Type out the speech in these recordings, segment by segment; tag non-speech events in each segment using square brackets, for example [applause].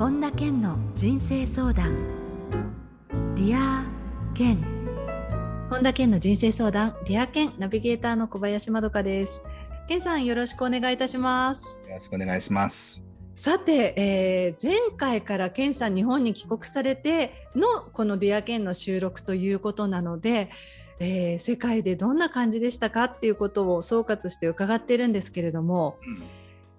本田健の人生相談。ディア健。本田健の人生相談。ディア健ナビゲーターの小林まどかです。健さんよろしくお願いいたします。よろしくお願いします。さて、えー、前回から健さん日本に帰国されてのこのディア健の収録ということなのでえー、世界でどんな感じでしたかっていうことを総括して伺っているんですけれども、うん、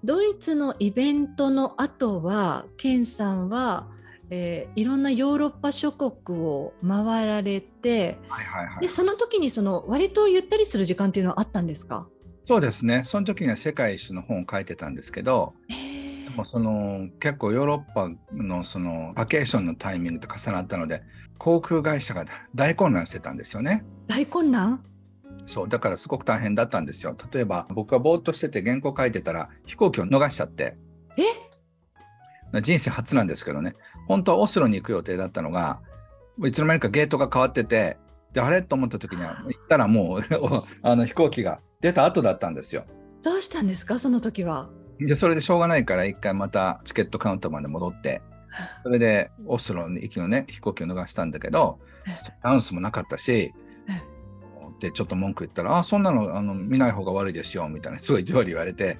ドイツのイベントの後はケンさんは、えー、いろんなヨーロッパ諸国を回られて、はいはいはい、でその時にその割とゆったりする時間っていうのはあったんですか？そうですね。その時には世界一周の本を書いてたんですけど、でもその結構ヨーロッパのそのバケーションのタイミングと重なったので航空会社が大混乱してたんですよね。大混乱？そうだからすごく大変だったんですよ。例えば僕はぼーっとしてて原稿書いてたら飛行機を逃しちゃって。え？人生初なんですけどね本当はオスロに行く予定だったのがいつの間にかゲートが変わっててであれ？と思った時には行ったらもう [laughs] あの飛行機が出た後だったんですよ。どうしたんですか？その時は。でそれでしょうがないから一回またチケットカウンターまで戻ってそれでオスロに行きのね飛行機を逃したんだけどダンスもなかったしでちょっと文句言ったら「あそんなのあの見ない方が悪いですよ」みたいなすごい意地悪言われて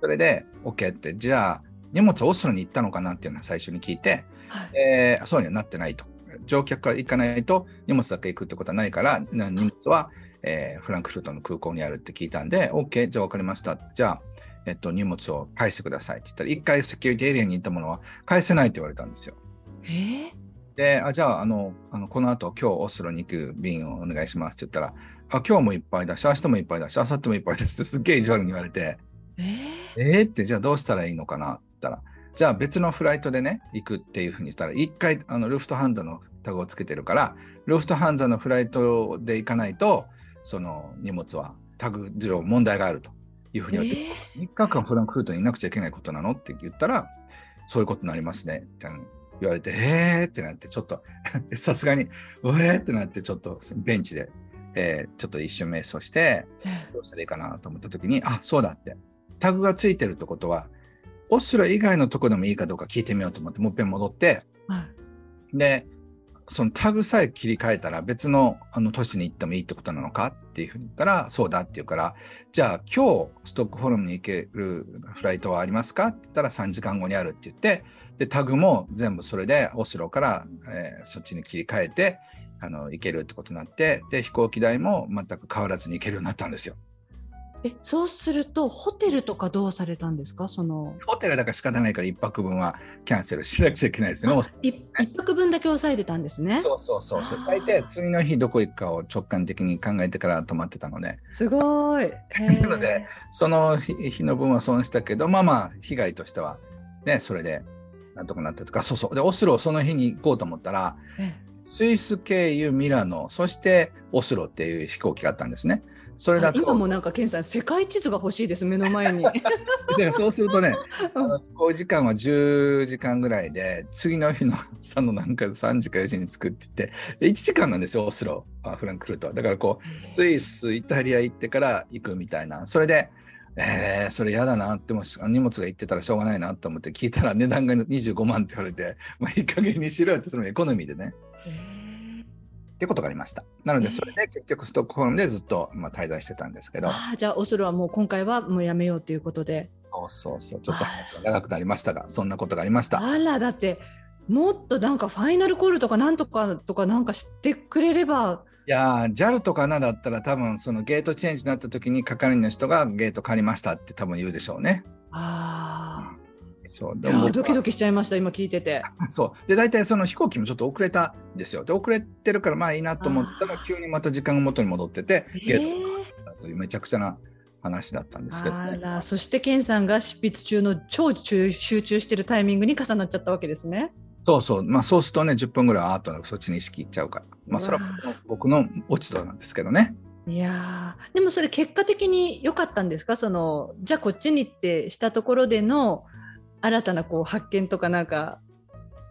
それで OK ってじゃあ荷物オスロに行ったのかなっていうのは最初に聞いて、はい、えー、そうにはなってないと。乗客が行かないと荷物だけ行くってことはないから荷物は、えー、フランクフルトの空港にあるって聞いたんで OK じゃあ分かりました。じゃあえっと、荷物を返してくださいって言ったら、一回セキュリティエリアに行ったものは返せないって言われたんですよ。えー、で、あじゃあ、あの、あのこの後、今日オスロに行く便をお願いしますって言ったら、あ今日もいっぱいだし、明日もいっぱいだし、明後日もいっぱいですってすっげえ意地悪に言われて、えー、えー、って、じゃあどうしたらいいのかなって言ったら、じゃあ別のフライトでね、行くっていうふうに言ったら、一回、あのルフトハンザのタグをつけてるから、ルフトハンザのフライトで行かないと、その荷物はタグ上問題があると。いうふうに言われて、えー、3日間フランクフルトにいなくちゃいけないことなのって言ったら、そういうことになりますね、みたいな言われて、へー？ってなって、ちょっとさすがに、うえー？ってなって、ちょっと [laughs] ベンチで、えー、ちょっと一瞬瞑想して、どうしたらいいかなと思った時に、あ、そうだって。タグがついてるってことは、オスロ以外のとこでもいいかどうか聞いてみようと思って、もう一遍戻って、はい、で、そのタグさえ切り替えたら別のあの都市に行ってもいいってことなのかっていうふうに言ったらそうだって言うからじゃあ今日ストックホルムに行けるフライトはありますかって言ったら3時間後にあるって言ってでタグも全部それでオスロから、えー、そっちに切り替えてあの行けるってことになってで飛行機代も全く変わらずに行けるようになったんですよ。えそうするとホテルとかどうされたんですか？そのホテルだから仕方ないから1泊分はキャンセルしなくちゃいけないですね。1泊分だけ抑えてたんですね。そうそうそうそう大体次の日どこ行くかを直感的に考えてから泊まってたので。すごい。[laughs] なのでその日の分は損したけどまあまあ被害としてはねそれでなんとかなったとかそうそうでオスロその日に行こうと思ったらスイス経由ミラノそしてオスロっていう飛行機があったんですね。それだと。今もなんか健さん世界地図が欲しいです目の前に。[laughs] でそうするとね飛行時間は10時間ぐらいで次の日の朝のなんか3時か4時に着くって言ってで1時間なんですよオスロフランクフルトだからこうスイスイタリア行ってから行くみたいな。それでえー、それ嫌だなっても荷物が行ってたらしょうがないなと思って聞いたら値段が25万って言われて、まあ、いい加減にしろよってそのエコノミーでね。えーってことがありました。なので、それで結局ストックホルムでずっと、まあ、滞在してたんですけど。あじゃあ、オスロはもう今回はもうやめようということで。そうそうそう、ちょっと長くなりましたが、そんなことがありました。あら、だって、もっとなんかファイナルコールとかなんとかとかなんか知ってくれれば。いや JAL とかなだったら多分そのゲートチェンジになった時に係員の人がゲート借りましたって多分言うでしょうね。ああ。そうでもドキドキしちゃいました今聞いてて。[laughs] そう。で大体その飛行機もちょっと遅れたんですよ。で遅れてるからまあいいなと思ったら急にまた時間が元に戻っててゲートというめちゃくちゃな話だったんですけど、ね、あらそして健さんが執筆中の超集中してるタイミングに重なっちゃったわけですね。そうそう。まあそうするとね10分ぐらいアートのそっちに意識いっちゃうから。まあそれは僕の落ち度なんですけどね。いやでもそれ結果的に良かったんですか？そのじゃあこっちに行ってしたところでの新たなこう発見とかなんか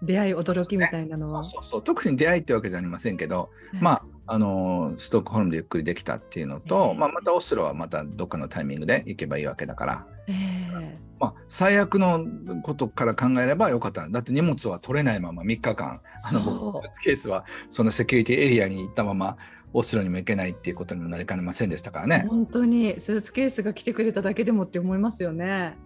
出会い驚きみたいなのは、そうそうそう特に出会いってわけじゃありませんけど、まああのストックホルムでゆっくりできたっていうのと、まあ、またオスロはまたどっかのタイミングで行けばいいわけだから、えー、まあ、最悪のことから考えればよかった。だって荷物は取れないまま3日間あの僕スーツケースはそのセキュリティエリアに行ったままオスロにも行けないっていうことにもなりかねませんでしたからね。本当にスーツケースが来てくれただけでもって思いますよね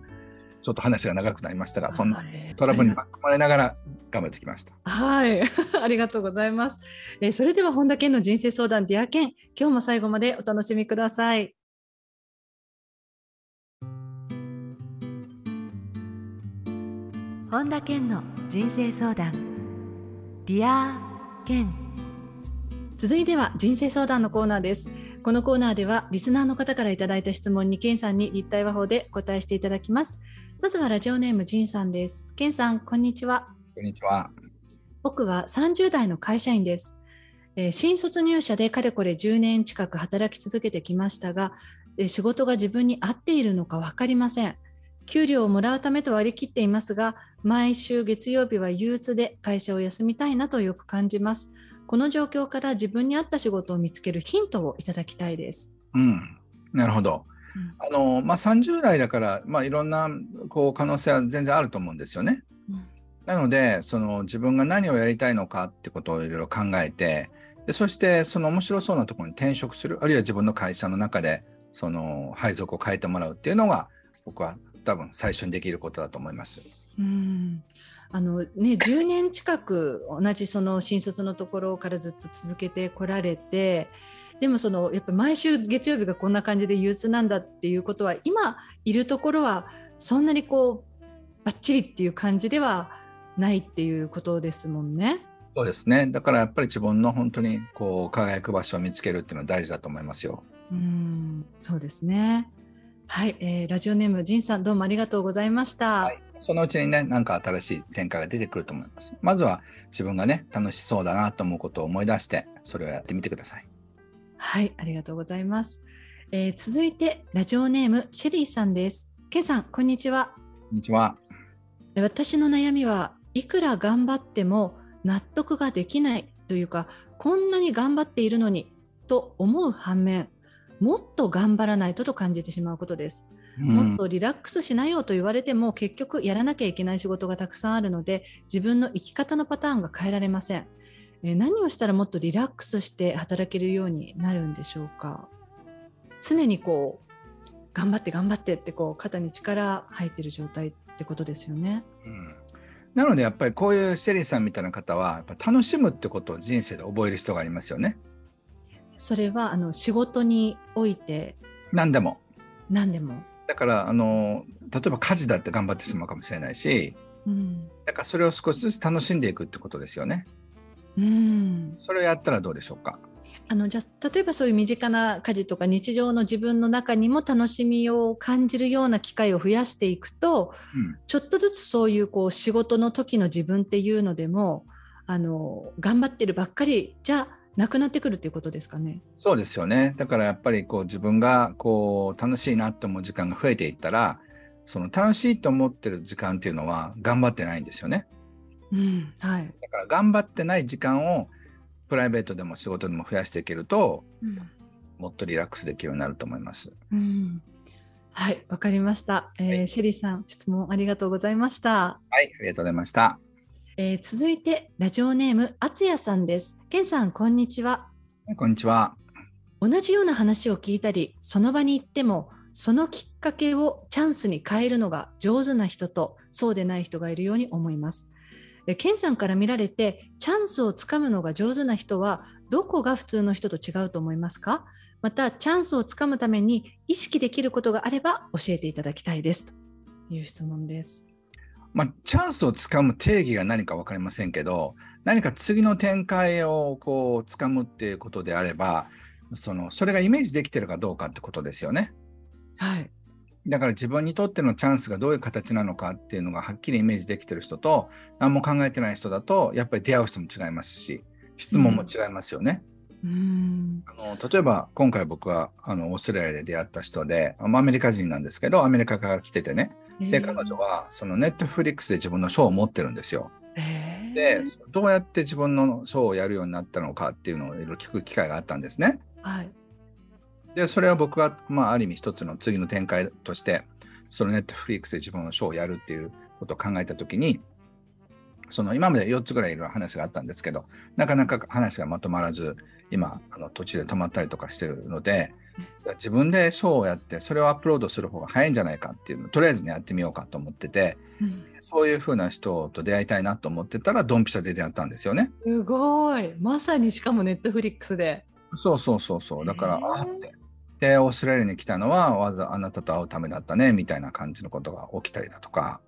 ちょっと話が長くなりましたがそんなトラブルに巻き込まれながら頑張ってきました。はい。[laughs] ありがとうございます、えー、それでは本田健の人生相談ディア健。今日も最後までお楽しみください。本田健の人生相談。ディア健。続いては人生相談のコーナーですこのコーナーではリスナーの方からいただいた質問に健さんに立体話法で答えしていただきます。まずはラジオネームジンさんです。健さんこんにちは。こんにちは。僕は30代の会社員です。えー、新卒入社でかれこれ10年近く働き続けてきましたが、えー、仕事が自分に合っているのか分かりません。給料をもらうためと割り切っていますが、毎週月曜日は憂鬱で会社を休みたいなとよく感じます。この状況から自分に合った仕事を見つけるヒントをいただきたいです。うん、なるほど。あのまあ、30代だから、まあ、いろんなこう可能性は全然あると思うんですよね。うん、なのでその自分が何をやりたいのかってことをいろいろ考えてでそしてその面白そうなところに転職するあるいは自分の会社の中でその配属を変えてもらうっていうのが僕は多分最初にできることだと思います。うんあのね、10年近く同じその新卒のところからずっと続けてこられてでもそのやっぱ毎週月曜日がこんな感じで憂鬱なんだっていうことは今いるところはそんなにこうバッチリっていう感じではないっていうことですもんね。そうですねだからやっぱり自分の本当にこう輝く場所を見つけるっていうのは大事だと思いますよ。うんそうですね。はい、えー、ラジオネームジンさんどうもありがとうございました。はいそのうちにね、なんか新しい展開が出てくると思います。まずは自分がね、楽しそうだなと思うことを思い出して、それをやってみてください。はい、ありがとうございます。えー、続いて、ラジオネーム、シェリーさんです。ケンさん、こんにちは。こんにちは。私の悩みはいくら頑張っても納得ができないというか、こんなに頑張っているのにと思う反面、もっと頑張らないとと感じてしまうことです。もっとリラックスしなよと言われても結局やらなきゃいけない仕事がたくさんあるので自分の生き方のパターンが変えられません、え何をしたらもっとリラックスして働けるようになるんでしょうか？常にこう頑張って頑張ってってこう肩に力入ってる状態ってことですよね、うん、なのでやっぱりこういうシェリーさんみたいな方はやっぱ楽しむってことを人生で覚える人がありますよね。それはあの仕事において。何でも。何でもだからあの例えば家事だって頑張ってしまうかもしれないし、うん、だからそれを少しずつ楽しんでいくってことですよね。うん、それをやったらどうでしょうか？あのじゃ例えばそういう身近な家事とか日常の自分の中にも楽しみを感じるような機会を増やしていくと、うん、ちょっとずつそういうこう仕事の時の自分っていうのでもあの頑張ってるばっかりじゃなくなってくるっていうことですかね。そうですよね。だからやっぱりこう自分がこう楽しいなと思う時間が増えていったら、その楽しいと思ってる時間っていうのは頑張ってないんですよね。うん、はい。だから頑張ってない時間をプライベートでも仕事でも増やしていけると、うん、もっとリラックスできるようになると思います。うん、はい、わかりました、えー、はい、シェリーさん、質問ありがとうございました。はい、ありがとうございました。えー、続いてラジオネームあつやさんです。けんさんこんにちは。こんにちは。同じような話を聞いたり、その場に行ってもそのきっかけをチャンスに変えるのが上手な人とそうでない人がいるように思います。えケンさんから見られてチャンスをつかむのが上手な人はどこが普通の人と違うと思いますか？またチャンスをつかむために意識できることがあれば教えていただきたいですという質問です。まあ、チャンスをつかむ定義が何か分かりませんけど何か次の展開をこうつかむっていうことであればそのそれがイメージできてるかどうかってことですよね。はい、だから自分にとってのチャンスがどういう形なのかっていうのがはっきりイメージできてる人と何も考えてない人だとやっぱり出会う人も違いますし質問も違いますよね。うん、あの例えば今回僕はあのオーストラリアで出会った人でアメリカ人なんですけどアメリカから来ててねで彼女はそのネットフリックスで自分の賞を持ってるんですよ。でどうやって自分のショーをやるようになったのかっていうのをいろいろ聞く機会があったんですね。はい、でそれは僕は、まあ、ある意味一つの次の展開としてそのネットフリックスで自分のショーをやるっていうことを考えた時にその今まで4つぐらいいろいろ話があったんですけどなかなか話がまとまらず今あの途中で止まったりとかしてるので自分でショーをやってそれをアップロードする方が早いんじゃないかっていうのをとりあえずねやってみようかと思ってて、うん、そういうふうな人と出会いたいなと思ってたらドンピシャで出会ったんですよね。すごい。まさにしかもネットフリックスで。そうそうそうそう。だからあって。でオーストラリアに来たのはわざあなたと会うためだったねみたいな感じのことが起きたりだとか。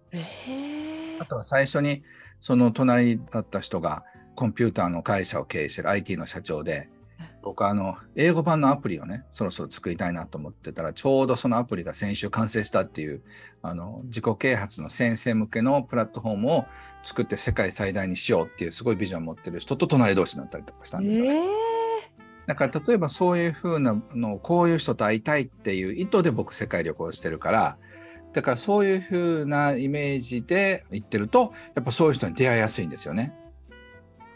あとは最初にその隣だった人がコンピューターの会社を経営してる IT の社長で僕はあの英語版のアプリをねそろそろ作りたいなと思ってたらちょうどそのアプリが先週完成したっていうあの自己啓発の先生向けのプラットフォームを作って世界最大にしようっていうすごいビジョンを持ってる人と隣同士になったりとかしたんですよね。えーだから例えばそういうふうなのこういう人と会いたいっていう意図で僕世界旅行してるからだからそういうふうなイメージで行ってるとやっぱそういう人に出会いやすいんですよね。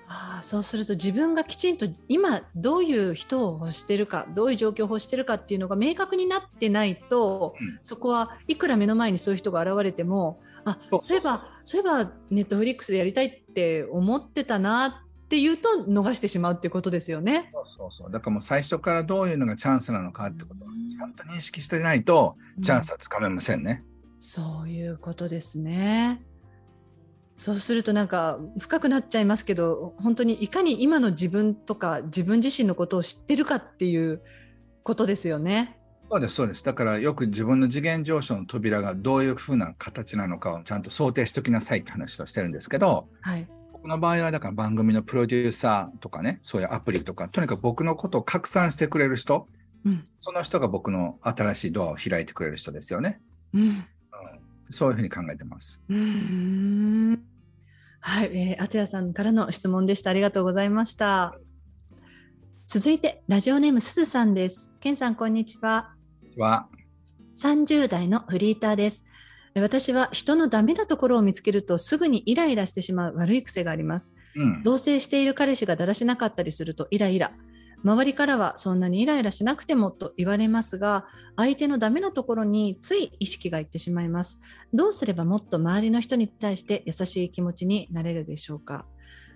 あそうすると自分がきちんと今どういう人を欲してるかどういう状況を欲してるかっていうのが明確になってないと、うん、そこはいくら目の前にそういう人が現れてもあそういえばそういえばネットフリックスでやりたいって思ってたなっていうと逃してしまうっていうことですよね。そうそうそう。だからもう最初からどういうのがチャンスなのかってことをちゃんと認識してないとチャンスはつかめませんね、うん、そういうことですね。そうするとなんか深くなっちゃいますけど本当にいかに今の自分とか自分自身のことを知ってるかっていうことですよね。そうですそうですだからよく自分の次元上昇の扉がどういうふうな形なのかをちゃんと想定しておきなさいって話をしてるんですけど、はい、僕の場合はだから番組のプロデューサーとかねそういうアプリとかとにかく僕のことを拡散してくれる人、うん、その人が僕の新しいドアを開いてくれる人ですよね。うん、うん、そういうふうに考えてます。うんはい、えー、厚谷さんからの質問でした。ありがとうございました。続いてラジオネームすずさんです。けんさんこんにちは。は。30代のフリーターです。私は人のダメなところを見つけるとすぐにイライラしてしまう悪い癖があります。うん、同棲している彼氏がだらしなかったりするとイライラ。周りからはそんなにイライラしなくてもと言われますが相手のダメなところについ意識がいってしまいます。どうすればもっと周りの人に対して優しい気持ちになれるでしょうか。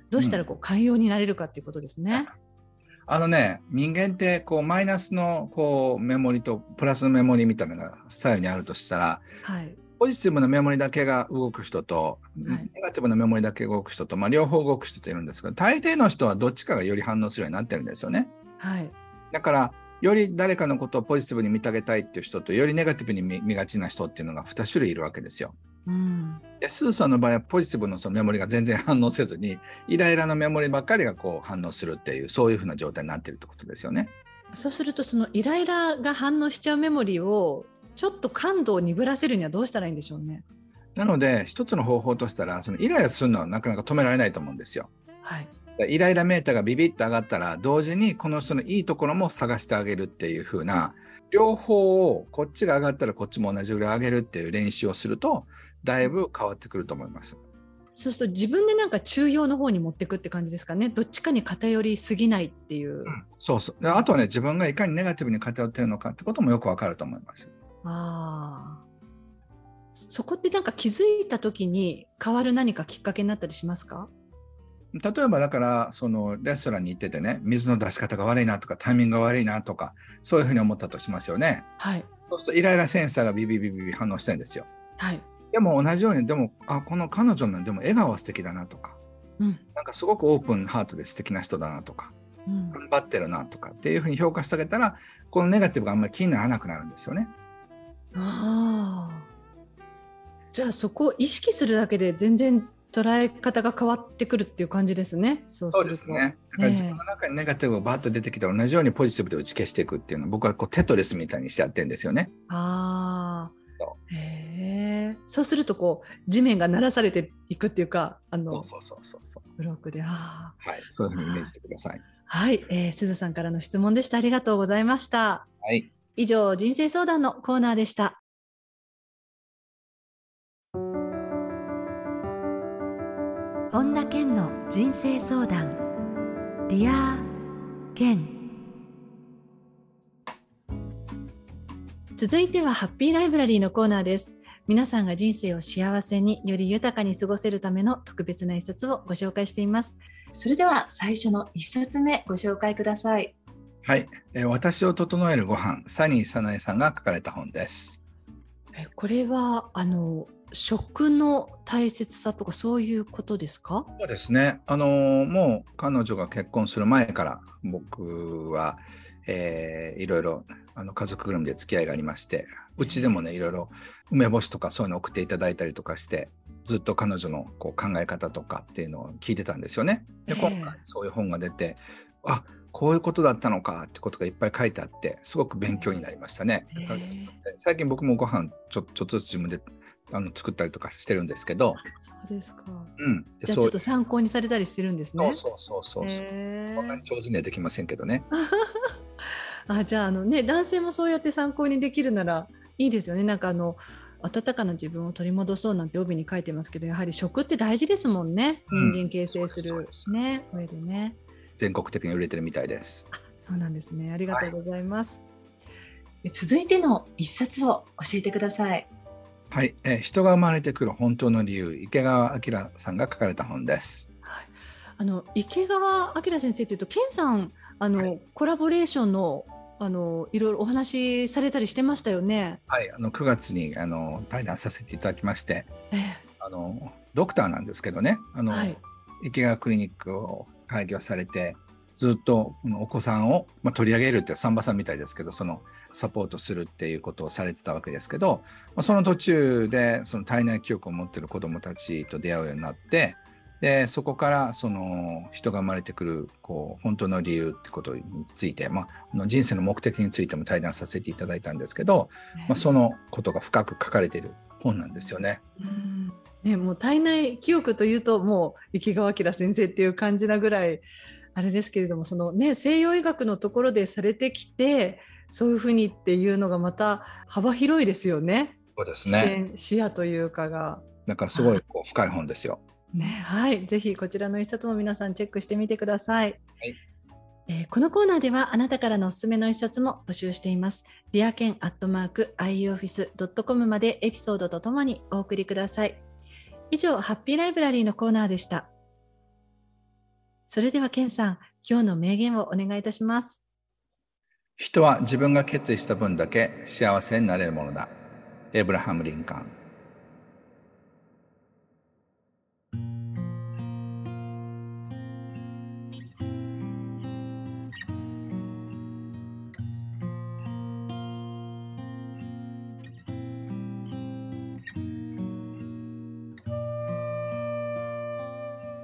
どうしたらこう寛容になれるかっていうことですね、うんあのね、人間ってこうマイナスのこうメモリとプラスのメモリみたいなのが左右にあるとしたら、はい、ポジティブなメモリだけが動く人と、はい、ネガティブなメモリだけ動く人と、まあ、両方動く人といるんですけど、大抵の人はどっちかがより反応するようになってるんですよね。はい、だから、より誰かのことをポジティブに見てあげたいっていう人と、よりネガティブに見がちな人っていうのが2種類いるわけですよ。うん、でスーさんの場合はポジティブのそのメモリが全然反応せずにイライラのメモリばっかりがこう反応するっていうそういうふうな状態になってるってことですよね。そうするとそのイライラが反応しちゃうメモリをちょっと感度を鈍らせるにはどうしたらいいんでしょうね。なので、一つの方法としたら、そのイライラするのはなかなか止められないと思うんですよ。はい、イライラメーターがビビッと上がったら、同時にこの人のいいところも探してあげるっていう風な、両方をこっちが上がったらこっちも同じぐらい上げるっていう練習をすると、だいぶ変わってくると思います。そうすると自分でなんか中庸の方に持っていくって感じですかね。どっちかに偏りすぎないっていう。うん、そうそう。あとはね、自分がいかにネガティブに偏ってるのかってこともよくわかると思います。ああ。そこってなんか気づいた時に変わる何かきっかけになったりしますか？例えばだからそのレストランに行っててね水の出し方が悪いなとかタイミングが悪いなとかそういうふうに思ったとしますよね。はい、そうするとイライラセンサーがビビビビビ反応してるんですよ。はい、でも同じようにでもあこの彼女のでも笑顔は素敵だなとか、うん、なんかすごくオープンハートで素敵な人だなとか、うん、頑張ってるなとかっていうふうに評価してあげたらこのネガティブがあんまり気にならなくなるんですよね。ああじゃあそこを意識するだけで全然捉え方が変わってくるっていう感じですね。そうですね。だから自分の中にネガティブがバッと出てきたら同じようにポジティブで打ち消していくっていうのは僕はこうテトリスみたいにしてやってるんですよね。ああ。へえ。そうするとこう地面が鳴らされていくっていうかあのそうそうそうそうブロックであはい、そういうふうにイメージしてください。はい、えー、すずさんからの質問でした。ありがとうございました。はい。以上人生相談のコーナーでした。本田健の人生相談。ディア健。続いてはハッピーライブラリーのコーナーです。皆さんが人生を幸せにより豊かに過ごせるための特別な一冊をご紹介しています。それでは最初の一冊目ご紹介ください。はい、えー、私を整えるご飯サニーサナエさんが書かれた本です。えこれはあの食の大切さとかそういうことですか？そうですね。あのもう彼女が結婚する前から僕は、えー、いろいろあの家族ぐるみで付き合いがありましてうちでもねいろいろ梅干しとかそういうの送っていただいたりとかしてずっと彼女のこう考え方とかっていうのを聞いてたんですよね。で今回そういう本が出て、えー、あこういうことだったのかってことがいっぱい書いてあってすごく勉強になりましたね。だから最近僕もご飯ちょちょっとずつ自分であの作ったりとかしてるんですけど。そうですか。うん。じゃちょっと参考にされたりしてるんですね。そうそうそうそう。こんなに上手にはできませんけどね。[laughs] あじゃああのね男性もそうやって参考にできるならいいですよね。なんかあの温かな自分を取り戻そうなんて帯に書いてますけどやはり食って大事ですもんね。人間形成する、ね上でね。全国的に売れてるみたいです。そうなんですね。ありがとうございます。はい、続いての一冊を教えてください。はい、えー、人が生まれてくる本当の理由、池川明さんが書かれた本です。はい、あの池川明先生というと、健さん、あの、はい、コラボレーションのあのいろいろお話しされたりしてましたよね。はい、あの9月にあの対談させていただきまして、えー、あのドクターなんですけどね、あの、はい、池川クリニックを開業されて、ずっとお子さんを、まあ、取り上げるってサンバさんみたいですけど、そのサポートするっていうことをされてたわけですけど、まあ、その途中でその体内記憶を持ってる子どもたちと出会うようになってでそこからその人が生まれてくるこう本当の理由ってことについて、まあ、人生の目的についても対談させていただいたんですけど、まあ、そのことが深く書かれている本なんですよね。うんね、もう体内記憶というともう池川明先生っていう感じなぐらいあれですけれどもその、ね、西洋医学のところでされてきてそういうふうにっていうのがまた幅広いですよね。そうですね。視野というかが。なんかすごいこう深い本ですよ。ね、はい、ぜひこちらの一冊も皆さんチェックしてみてください。はいえー、このコーナーではあなたからのおすすめの一冊も募集しています。ディアケンアットマーク ioffice.com までエピソードとともにお送りください。以上、ハッピーライブラリーのコーナーでした。それではケンさん、今日の名言をお願いいたします。人は自分が決意した分だけ幸せになれるものだ。エブラハム・リンカーン。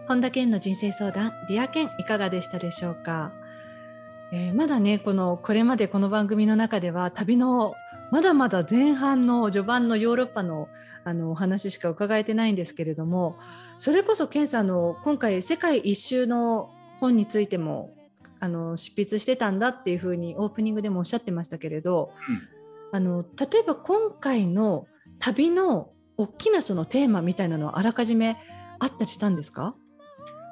本田健の人生相談、 Dear Ken いかがでしたでしょうか？えー、まだねこのこれまでこの番組の中では旅のまだまだ前半の序盤のヨーロッパのあのお話しか伺えてないんですけれどもそれこそ健さんの今回世界一周の本についてもあの執筆してたんだっていうふうにオープニングでもおっしゃってましたけれど、うん、あの例えば今回の旅の大きなそのテーマみたいなのはあらかじめあったりしたんですか？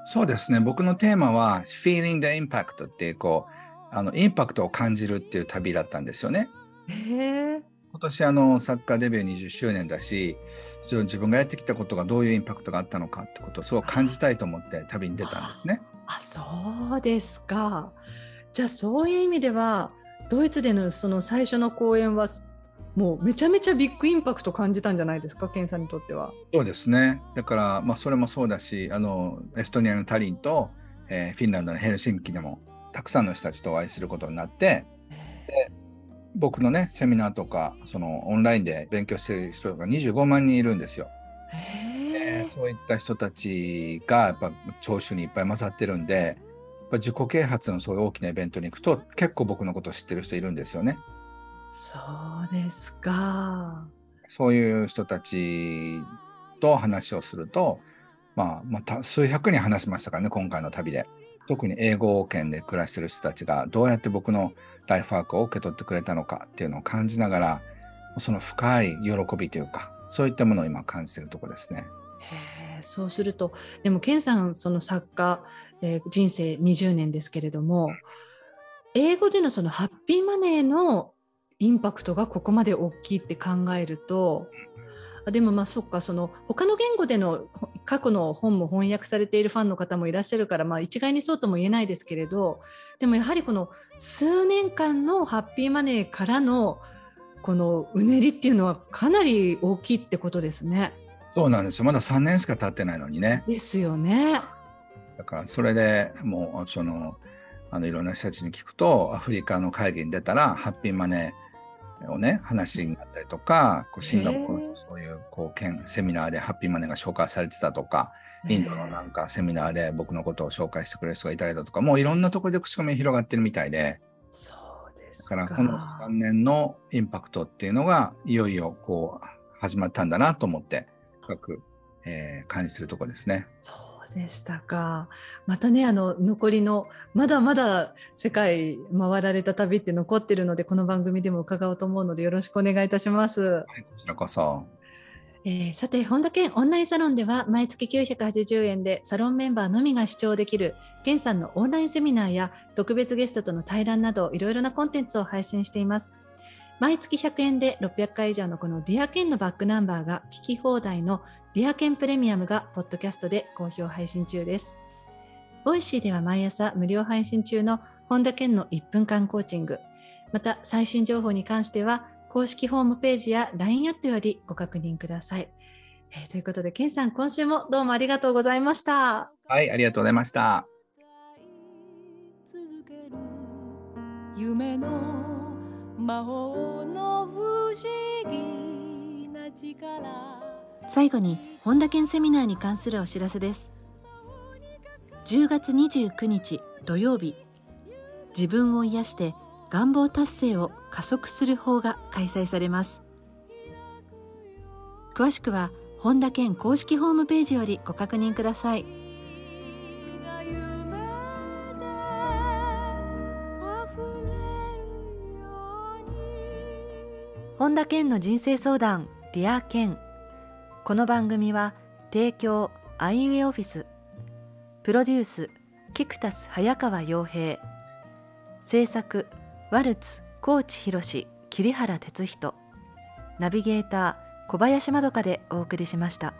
そうですね僕のテーマは「Feeling the Impact」っていうこうあのインパクトを感じるっていう旅だったんですよね。今年あのサッカーデビュー20周年だし自分がやってきたことがどういうインパクトがあったのかってことをすごく感じたいと思って旅に出たんですね。あそうですか。じゃあそういう意味ではドイツでのその最初の公演はもうめちゃめちゃビッグインパクト感じたんじゃないですか、ケンさんにとっては。そうですね。だから、まあ、それもそうだし、あのエストニアのタリンと、えー、フィンランドのヘルシンキでもたくさんの人たちとお会いすることになってで僕のねセミナーとかそのオンラインで勉強してる人が25万人いるんですよ。えそういった人たちがやっぱ聴衆にいっぱい混ざってるんでやっぱ自己啓発のそういう大きなイベントに行くと結構僕のことを知ってる人いるんですよね。そうですか。そういう人たちと話をすると、まあ、また数百人話しましたからね今回の旅で。特に英語圏で暮らしてる人たちがどうやって僕のライフワークを受け取ってくれたのかっていうのを感じながらその深い喜びというかそういったものを今感じているところですね。へえー、そうするとでも健さんその作家、えー、人生20年ですけれども英語でのそのハッピーマネーのインパクトがここまで大きいって考えるとでもまあそっかその他の言語での過去の本も翻訳されているファンの方もいらっしゃるから、まあ、一概にそうとも言えないですけれどでもやはりこの数年間のハッピーマネーからのこのうねりっていうのはかなり大きいってことですね。そうなんですよまだ3年しか経ってないのにね。ですよね。だからそれでもうそのあのいろんな人たちに聞くとアフリカの会議に出たらハッピーマネーをね話になったりとかこうシンガポールのそういうこう県セミナーでハッピーマネーが紹介されてたとかインドのなんかセミナーで僕のことを紹介してくれる人がいたりだとかもういろんなところで口コミ広がってるみたいでそうですだからこの3年のインパクトっていうのがいよいよこう始まったんだなと思って深く、えー、感じするところですね。そうでしたか。またねあの残りのまだまだ世界回られた旅って残ってるのでこの番組でも伺おうと思うのでよろしくお願いいたします。はい、こちらこそ。えー、さて本田健オンラインサロンでは毎月980円でサロンメンバーのみが視聴できる健さんのオンラインセミナーや特別ゲストとの対談などいろいろなコンテンツを配信しています。毎月100円で600回以上のこの Dear Ken のバックナンバーが聞き放題の Dear Ken プレミアムがポッドキャストで好評配信中です。 Voicy では毎朝無料配信中の本田健の1分間コーチング、また最新情報に関しては公式ホームページや LINE アットよりご確認ください。えー、ということで、健さん、今週もどうもありがとうございました。はい、ありがとうございました。夢の最後に本田健セミナーに関するお知らせです。10月29日土曜日自分を癒して願望達成を加速する方が開催されます。詳しくは本田健公式ホームページよりご確認ください。本田健の人生相談 Dear Ken この番組は提供アイウエオフィス。プロデュースキクタス早川洋平。制作ワルツ高知博桐原哲人。ナビゲーター小林まどかでお送りしました。